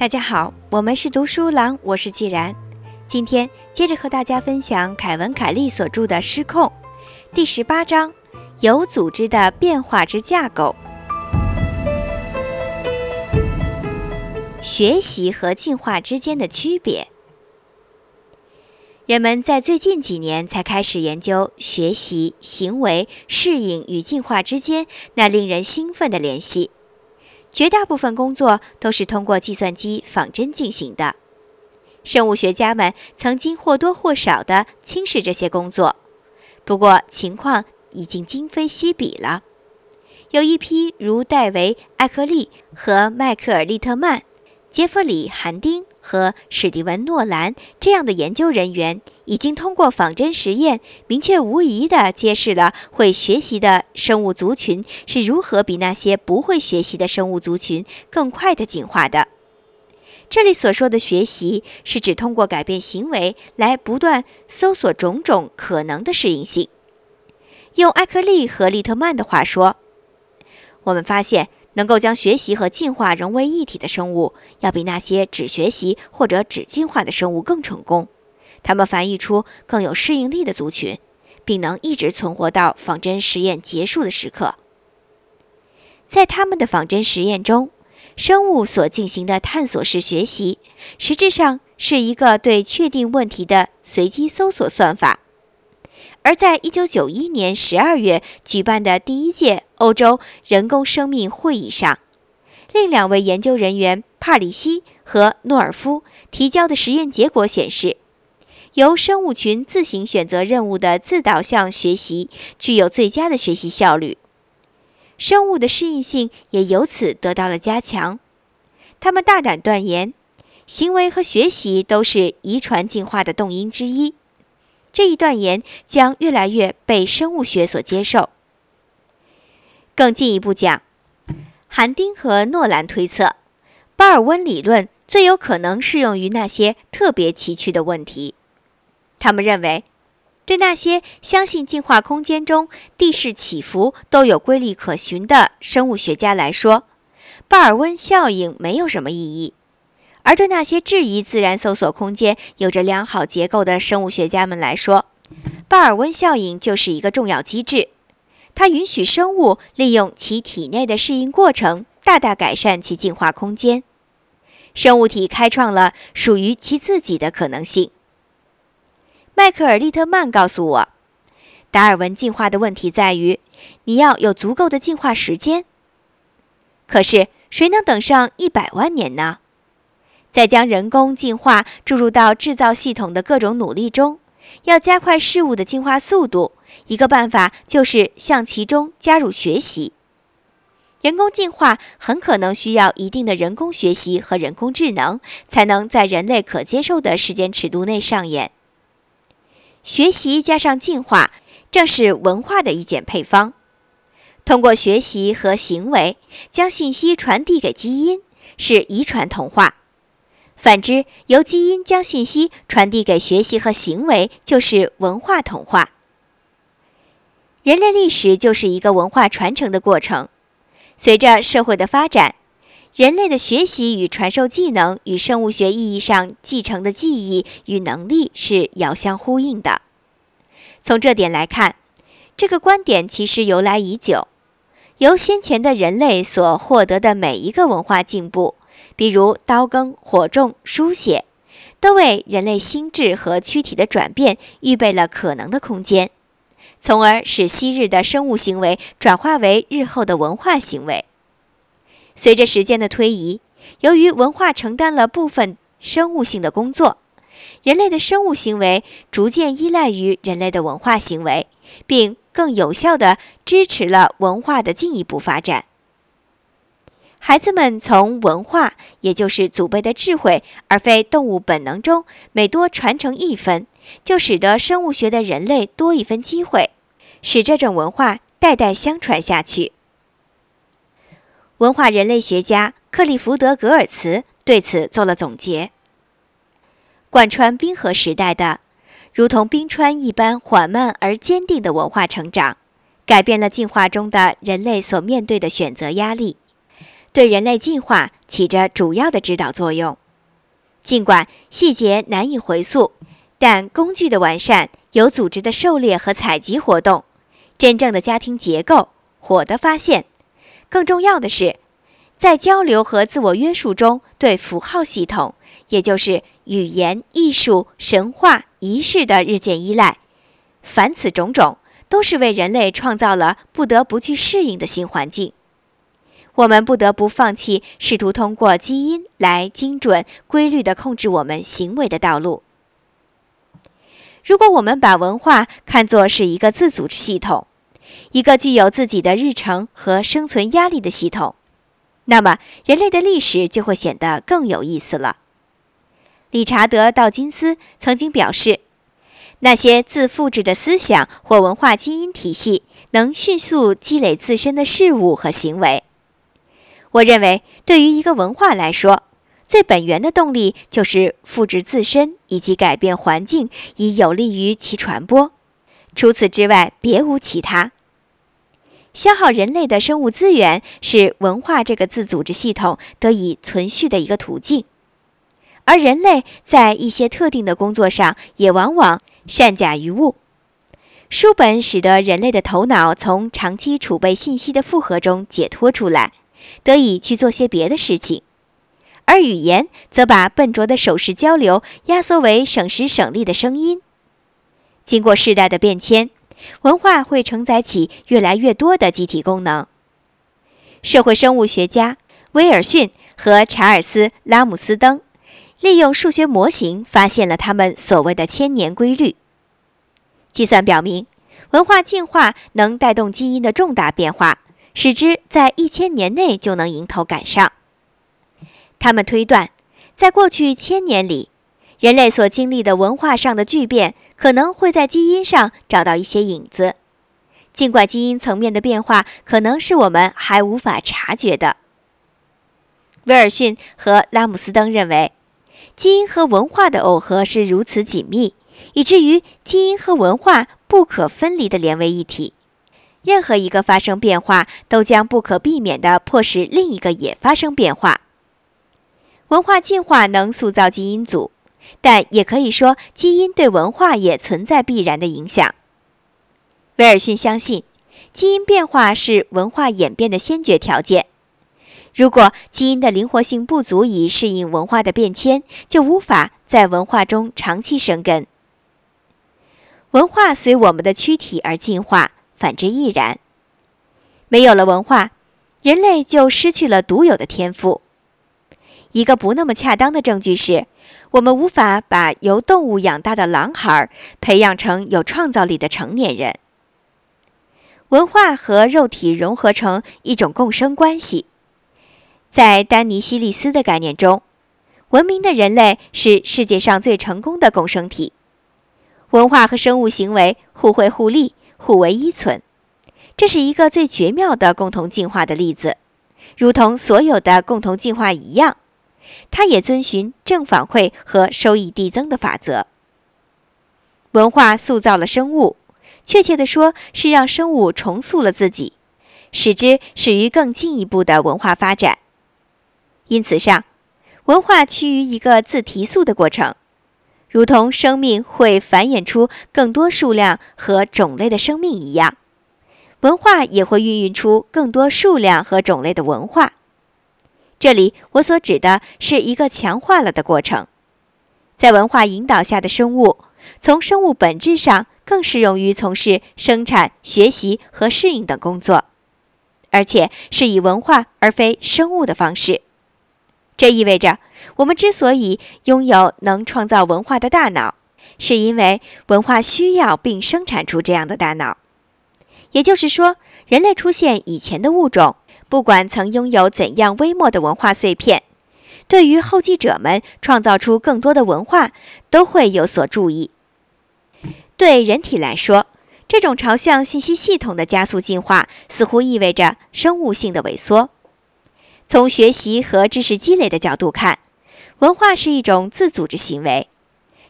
大家好，我们是读书郎，我是既然。今天接着和大家分享凯文·凯利所著的《失控》第十八章：有组织的变化之架构。学习和进化之间的区别。人们在最近几年才开始研究学习、行为、适应与进化之间那令人兴奋的联系。绝大部分工作都是通过计算机仿真进行的。生物学家们曾经或多或少地轻视这些工作，不过情况已经今非昔比了。有一批如戴维·艾克利和迈克尔·利特曼。杰弗里·韩丁和史蒂文·诺兰这样的研究人员已经通过仿真实验，明确无疑地揭示了会学习的生物族群是如何比那些不会学习的生物族群更快地进化的。这里所说的学习，是指通过改变行为来不断搜索种种可能的适应性。用艾克利和利特曼的话说，我们发现。能够将学习和进化融为一体的生物，要比那些只学习或者只进化的生物更成功。它们繁育出更有适应力的族群，并能一直存活到仿真实验结束的时刻。在他们的仿真实验中，生物所进行的探索式学习，实质上是一个对确定问题的随机搜索算法。而在一九九一年十二月举办的第一届欧洲人工生命会议上，另两位研究人员帕里西和诺尔夫提交的实验结果显示，由生物群自行选择任务的自导向学习具有最佳的学习效率，生物的适应性也由此得到了加强。他们大胆断言，行为和学习都是遗传进化的动因之一。这一断言将越来越被生物学所接受。更进一步讲，韩丁和诺兰推测，巴尔温理论最有可能适用于那些特别崎岖的问题。他们认为，对那些相信进化空间中地势起伏都有规律可循的生物学家来说，巴尔温效应没有什么意义。而对那些质疑自然搜索空间有着良好结构的生物学家们来说，巴尔温效应就是一个重要机制。它允许生物利用其体内的适应过程，大大改善其进化空间。生物体开创了属于其自己的可能性。迈克尔·利特曼告诉我，达尔文进化的问题在于，你要有足够的进化时间。可是，谁能等上一百万年呢？在将人工进化注入到制造系统的各种努力中，要加快事物的进化速度，一个办法就是向其中加入学习。人工进化很可能需要一定的人工学习和人工智能，才能在人类可接受的时间尺度内上演。学习加上进化，正是文化的一简配方。通过学习和行为将信息传递给基因，是遗传同化。反之，由基因将信息传递给学习和行为，就是文化同化。人类历史就是一个文化传承的过程。随着社会的发展，人类的学习与传授技能与生物学意义上继承的记忆与能力是遥相呼应的。从这点来看，这个观点其实由来已久。由先前的人类所获得的每一个文化进步。比如刀耕、火种、书写，都为人类心智和躯体的转变预备了可能的空间，从而使昔日的生物行为转化为日后的文化行为。随着时间的推移，由于文化承担了部分生物性的工作，人类的生物行为逐渐依赖于人类的文化行为，并更有效地支持了文化的进一步发展。孩子们从文化，也就是祖辈的智慧，而非动物本能中每多传承一分，就使得生物学的人类多一分机会，使这种文化代代相传下去。文化人类学家克利福德·格尔茨对此做了总结：贯穿冰河时代的，如同冰川一般缓慢而坚定的文化成长，改变了进化中的人类所面对的选择压力。对人类进化起着主要的指导作用。尽管细节难以回溯，但工具的完善、有组织的狩猎和采集活动、真正的家庭结构、火的发现，更重要的是，在交流和自我约束中，对符号系统，也就是语言、艺术、神话、仪式的日渐依赖。凡此种种，都是为人类创造了不得不去适应的新环境。我们不得不放弃试图通过基因来精准、规律地控制我们行为的道路。如果我们把文化看作是一个自组织系统，一个具有自己的日程和生存压力的系统，那么人类的历史就会显得更有意思了。理查德·道金斯曾经表示。那些自复制的思想或文化基因体系能迅速积累自身的事物和行为。我认为，对于一个文化来说，最本源的动力就是复制自身以及改变环境，以有利于其传播。除此之外，别无其他。消耗人类的生物资源是文化这个自组织系统得以存续的一个途径，而人类在一些特定的工作上也往往。善假于物，书本使得人类的头脑从长期储备信息的负荷中解脱出来，得以去做些别的事情；而语言则把笨拙的手势交流压缩为省时省力的声音。经过世代的变迁，文化会承载起越来越多的集体功能。社会生物学家威尔逊和查尔斯·拉姆斯登利用数学模型发现了他们所谓的千年规律。计算表明，文化进化能带动基因的重大变化，使之在一千年内就能迎头赶上。他们推断，在过去千年里，人类所经历的文化上的巨变，可能会在基因上找到一些影子，尽管基因层面的变化可能是我们还无法察觉的。威尔逊和拉姆斯登认为，基因和文化的耦合是如此紧密。以至于基因和文化不可分离地连为一体，任何一个发生变化，都将不可避免地迫使另一个也发生变化。文化进化能塑造基因组，但也可以说基因对文化也存在必然的影响。威尔逊相信，基因变化是文化演变的先决条件。如果基因的灵活性不足以适应文化的变迁，就无法在文化中长期生根。文化随我们的躯体而进化，反之亦然。没有了文化，人类就失去了独有的天赋。一个不那么恰当的证据是，我们无法把由动物养大的狼孩培养成有创造力的成年人。文化和肉体融合成一种共生关系。在丹尼西利斯的概念中，文明的人类是世界上最成功的共生体。文化和生物行为互惠互利、互为依存，这是一个最绝妙的共同进化的例子。如同所有的共同进化一样，它也遵循正反馈和收益递增的法则。文化塑造了生物，确切地说，是让生物重塑了自己，使之始于更进一步的文化发展。因此上，文化趋于一个自提速的过程。如同生命会繁衍出更多数量和种类的生命一样，文化也会孕育出更多数量和种类的文化。这里我所指的是一个强化了的过程。在文化引导下的生物，从生物本质上更适用于从事生产、学习和适应等工作，而且是以文化而非生物的方式。这意味着，我们之所以拥有能创造文化的大脑，是因为文化需要并生产出这样的大脑。也就是说，人类出现以前的物种，不管曾拥有怎样微末的文化碎片，对于后继者们创造出更多的文化，都会有所注意。对人体来说，这种朝向信息系统的加速进化，似乎意味着生物性的萎缩。从学习和知识积累的角度看，文化是一种自组织行为，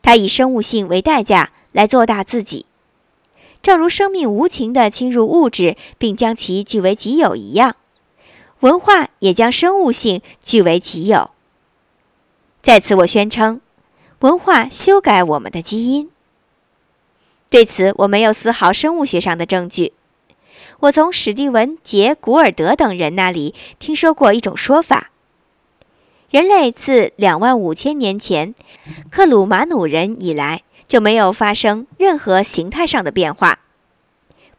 它以生物性为代价来做大自己，正如生命无情地侵入物质并将其据为己有一样，文化也将生物性据为己有。在此，我宣称，文化修改我们的基因。对此，我没有丝毫生物学上的证据。我从史蒂文·杰·古尔德等人那里听说过一种说法：人类自两万五千年前克鲁马努人以来就没有发生任何形态上的变化。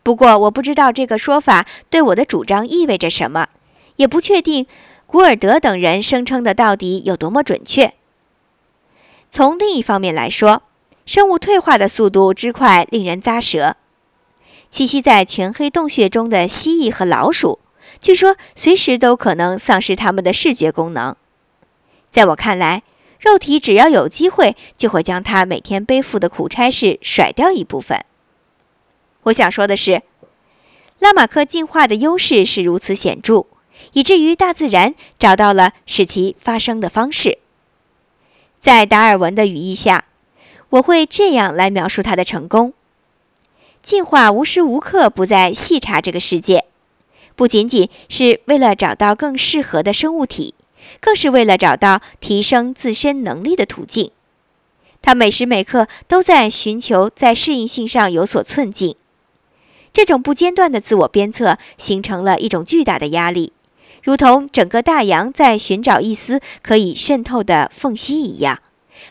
不过，我不知道这个说法对我的主张意味着什么，也不确定古尔德等人声称的到底有多么准确。从另一方面来说，生物退化的速度之快令人咂舌。栖息在全黑洞穴中的蜥蜴和老鼠，据说随时都可能丧失它们的视觉功能。在我看来，肉体只要有机会，就会将它每天背负的苦差事甩掉一部分。我想说的是，拉马克进化的优势是如此显著，以至于大自然找到了使其发生的方式。在达尔文的语义下。我会这样来描述它的成功：进化无时无刻不在细查这个世界，不仅仅是为了找到更适合的生物体，更是为了找到提升自身能力的途径。它每时每刻都在寻求在适应性上有所寸进。这种不间断的自我鞭策形成了一种巨大的压力，如同整个大洋在寻找一丝可以渗透的缝隙一样。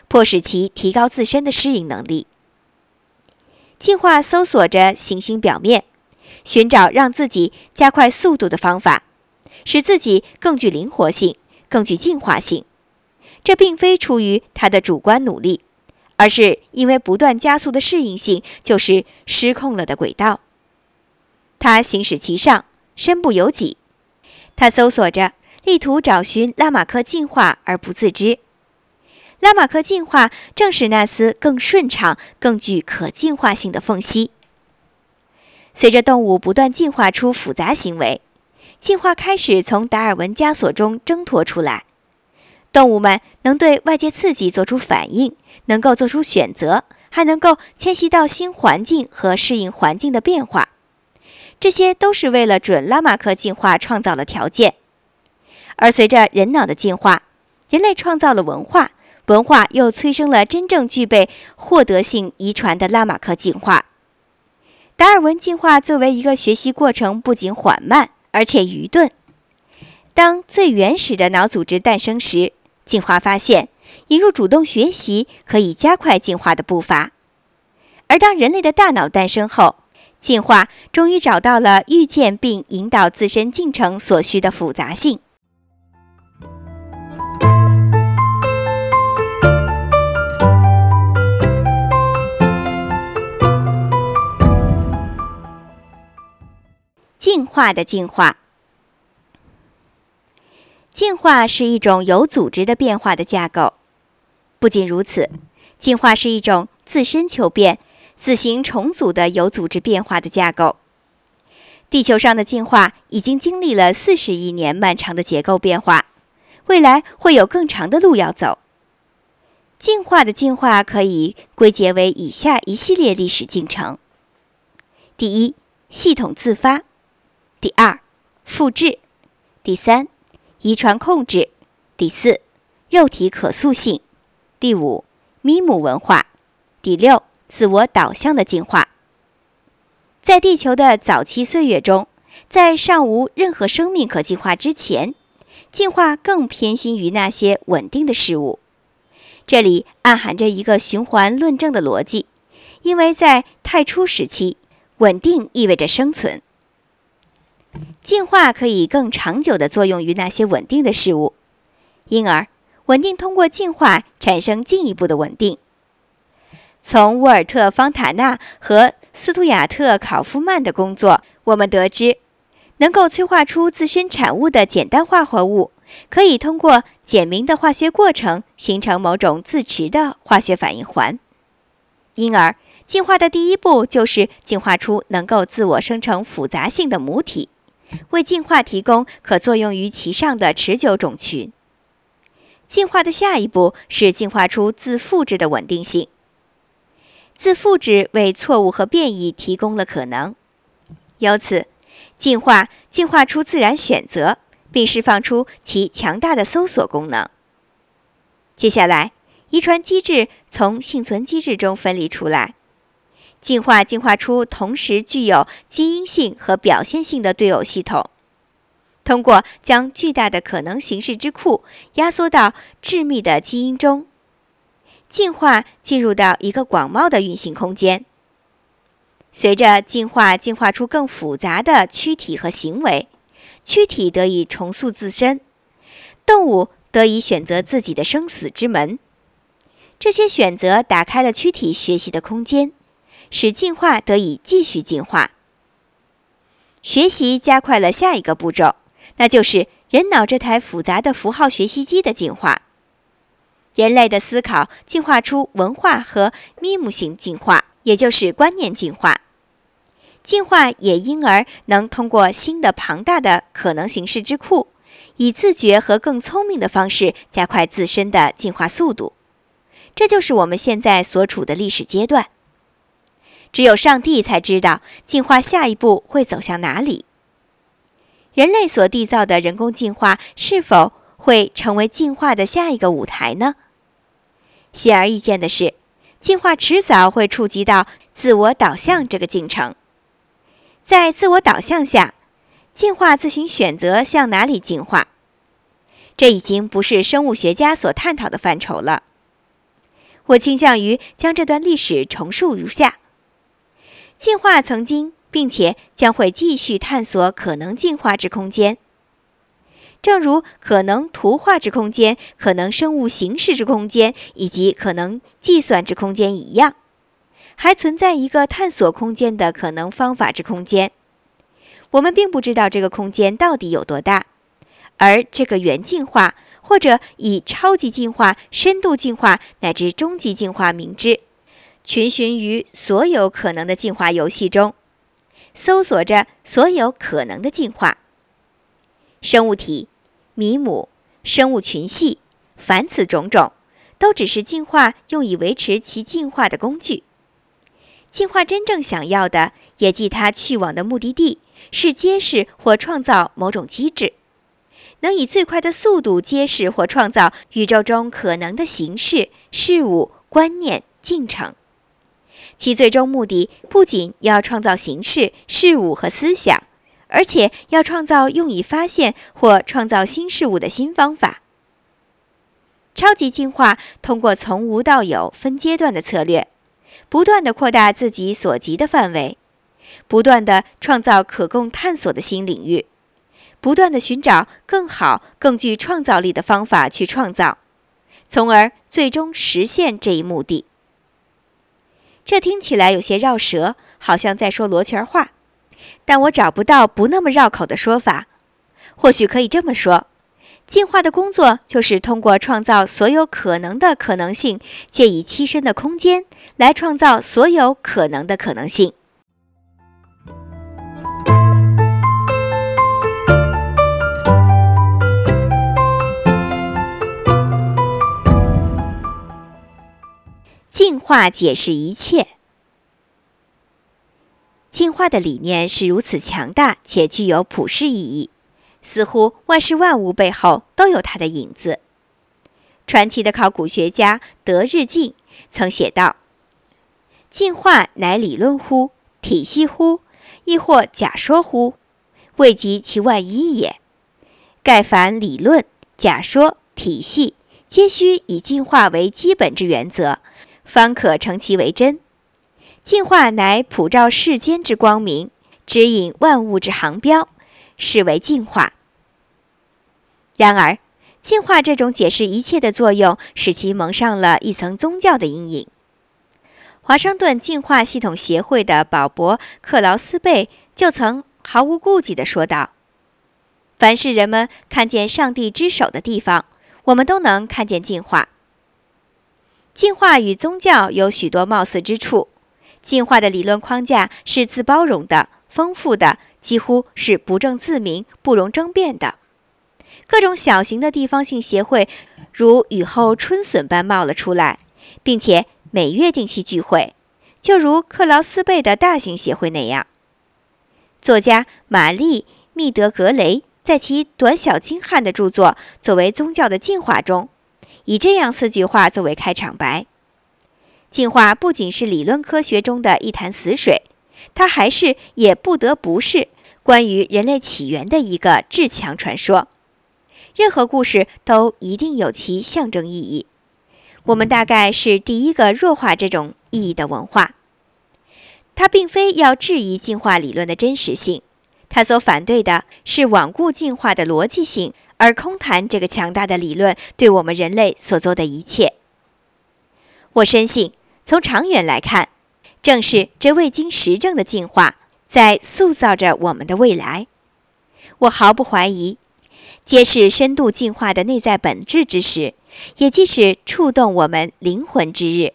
迫使其提高自身的适应能力。进化搜索着行星表面，寻找让自己加快速度的方法，使自己更具灵活性、更具进化性。这并非出于他的主观努力，而是因为不断加速的适应性就是失控了的轨道。他行驶其上，身不由己。他搜索着，力图找寻拉马克进化而不自知。拉马克进化正是那丝更顺畅、更具可进化性的缝隙。随着动物不断进化出复杂行为，进化开始从达尔文枷锁中挣脱出来。动物们能对外界刺激做出反应，能够做出选择，还能够迁徙到新环境和适应环境的变化。这些都是为了准拉马克进化创造了条件。而随着人脑的进化，人类创造了文化。文化又催生了真正具备获得性遗传的拉马克进化。达尔文进化作为一个学习过程，不仅缓慢，而且愚钝。当最原始的脑组织诞生时，进化发现引入主动学习可以加快进化的步伐；而当人类的大脑诞生后，进化终于找到了预见并引导自身进程所需的复杂性。进化的进化，进化是一种有组织的变化的架构。不仅如此，进化是一种自身求变、自行重组的有组织变化的架构。地球上的进化已经经历了四十亿年漫长的结构变化，未来会有更长的路要走。进化的进化可以归结为以下一系列历史进程：第一，系统自发。第二，复制；第三，遗传控制；第四，肉体可塑性；第五，咪姆文化；第六，自我导向的进化。在地球的早期岁月中，在尚无任何生命可进化之前，进化更偏心于那些稳定的事物。这里暗含着一个循环论证的逻辑，因为在太初时期，稳定意味着生存。进化可以更长久地作用于那些稳定的事物，因而稳定通过进化产生进一步的稳定。从沃尔特·方塔纳和斯图亚特·考夫曼的工作，我们得知，能够催化出自身产物的简单化合物，可以通过简明的化学过程形成某种自持的化学反应环。因而，进化的第一步就是进化出能够自我生成复杂性的母体。为进化提供可作用于其上的持久种群。进化的下一步是进化出自复制的稳定性。自复制为错误和变异提供了可能，由此，进化进化出自然选择，并释放出其强大的搜索功能。接下来，遗传机制从幸存机制中分离出来，进化进化出同时具有基因性和表现性的对偶系统。通过将巨大的可能形式之库压缩到致密的基因中，进化进入到一个广袤的运行空间。随着进化进化出更复杂的躯体和行为，躯体得以重塑自身，动物得以选择自己的生死之门。这些选择打开了躯体学习的空间，使进化得以继续进化。学习加快了下一个步骤。那就是人脑这台复杂的符号学习机的进化。人类的思考进化出文化和咪姆型进化，也就是观念进化。进化也因而能通过新的庞大的可能形式之库，以自觉和更聪明的方式加快自身的进化速度。这就是我们现在所处的历史阶段。只有上帝才知道进化下一步会走向哪里。人类所缔造的人工进化是否会成为进化的下一个舞台呢？显而易见的是，进化迟早会触及到自我导向这个进程。在自我导向下，进化自行选择向哪里进化，这已经不是生物学家所探讨的范畴了。我倾向于将这段历史重述如下：进化曾经。并且将会继续探索可能进化之空间，正如可能图画之空间、可能生物形式之空间以及可能计算之空间一样，还存在一个探索空间的可能方法之空间。我们并不知道这个空间到底有多大，而这个元进化或者以超级进化、深度进化乃至终极进化名之，群寻于所有可能的进化游戏中。搜索着所有可能的进化生物体、米姆、生物群系，凡此种种，都只是进化用以维持其进化的工具。进化真正想要的，也即它去往的目的地，是揭示或创造某种机制，能以最快的速度揭示或创造宇宙中可能的形式、事物、观念、进程。其最终目的不仅要创造形式、事物和思想，而且要创造用以发现或创造新事物的新方法。超级进化通过从无到有分阶段的策略，不断地扩大自己所及的范围，不断地创造可供探索的新领域，不断地寻找更好、更具创造力的方法去创造，从而最终实现这一目的。这听起来有些绕舌，好像在说罗圈话，但我找不到不那么绕口的说法。或许可以这么说：进化的工作就是通过创造所有可能的可能性，借以栖身的空间来创造所有可能的可能性。进化解释一切。进化的理念是如此强大且具有普世意义，似乎万事万物背后都有它的影子。传奇的考古学家德日进曾写道：“进化乃理论乎？体系乎？亦或假说乎？未及其万一也。盖凡理论、假说、体系，皆须以进化为基本之原则。”方可成其为真。进化乃普照世间之光明，指引万物之航标，是为进化。然而，进化这种解释一切的作用，使其蒙上了一层宗教的阴影。华盛顿进化系统协会的保伯·克劳斯贝就曾毫无顾忌地说道：“凡是人们看见上帝之手的地方，我们都能看见进化。”进化与宗教有许多貌似之处。进化的理论框架是自包容的、丰富的，几乎是不证自明、不容争辩的。各种小型的地方性协会如雨后春笋般冒了出来，并且每月定期聚会，就如克劳斯贝的大型协会那样。作家玛丽·密德格雷在其短小精悍的著作作为宗教的进化中，以这样四句话作为开场白：进化不仅是理论科学中的一潭死水，它还是也不得不是关于人类起源的一个至强传说。任何故事都一定有其象征意义。我们大概是第一个弱化这种意义的文化。它并非要质疑进化理论的真实性，它所反对的是罔顾进化的逻辑性，而空谈这个强大的理论对我们人类所做的一切。我深信，从长远来看，正是这未经实证的进化在塑造着我们的未来。我毫不怀疑，揭示深度进化的内在本质之时，也即是触动我们灵魂之日。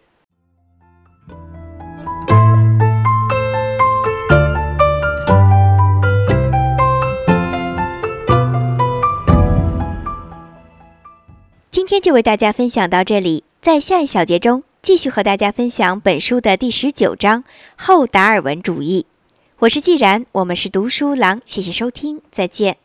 今天就为大家分享到这里，在下一小节中继续和大家分享本书的第十九章后达尔文主义。我是既然，我们是读书郎，谢谢收听，再见。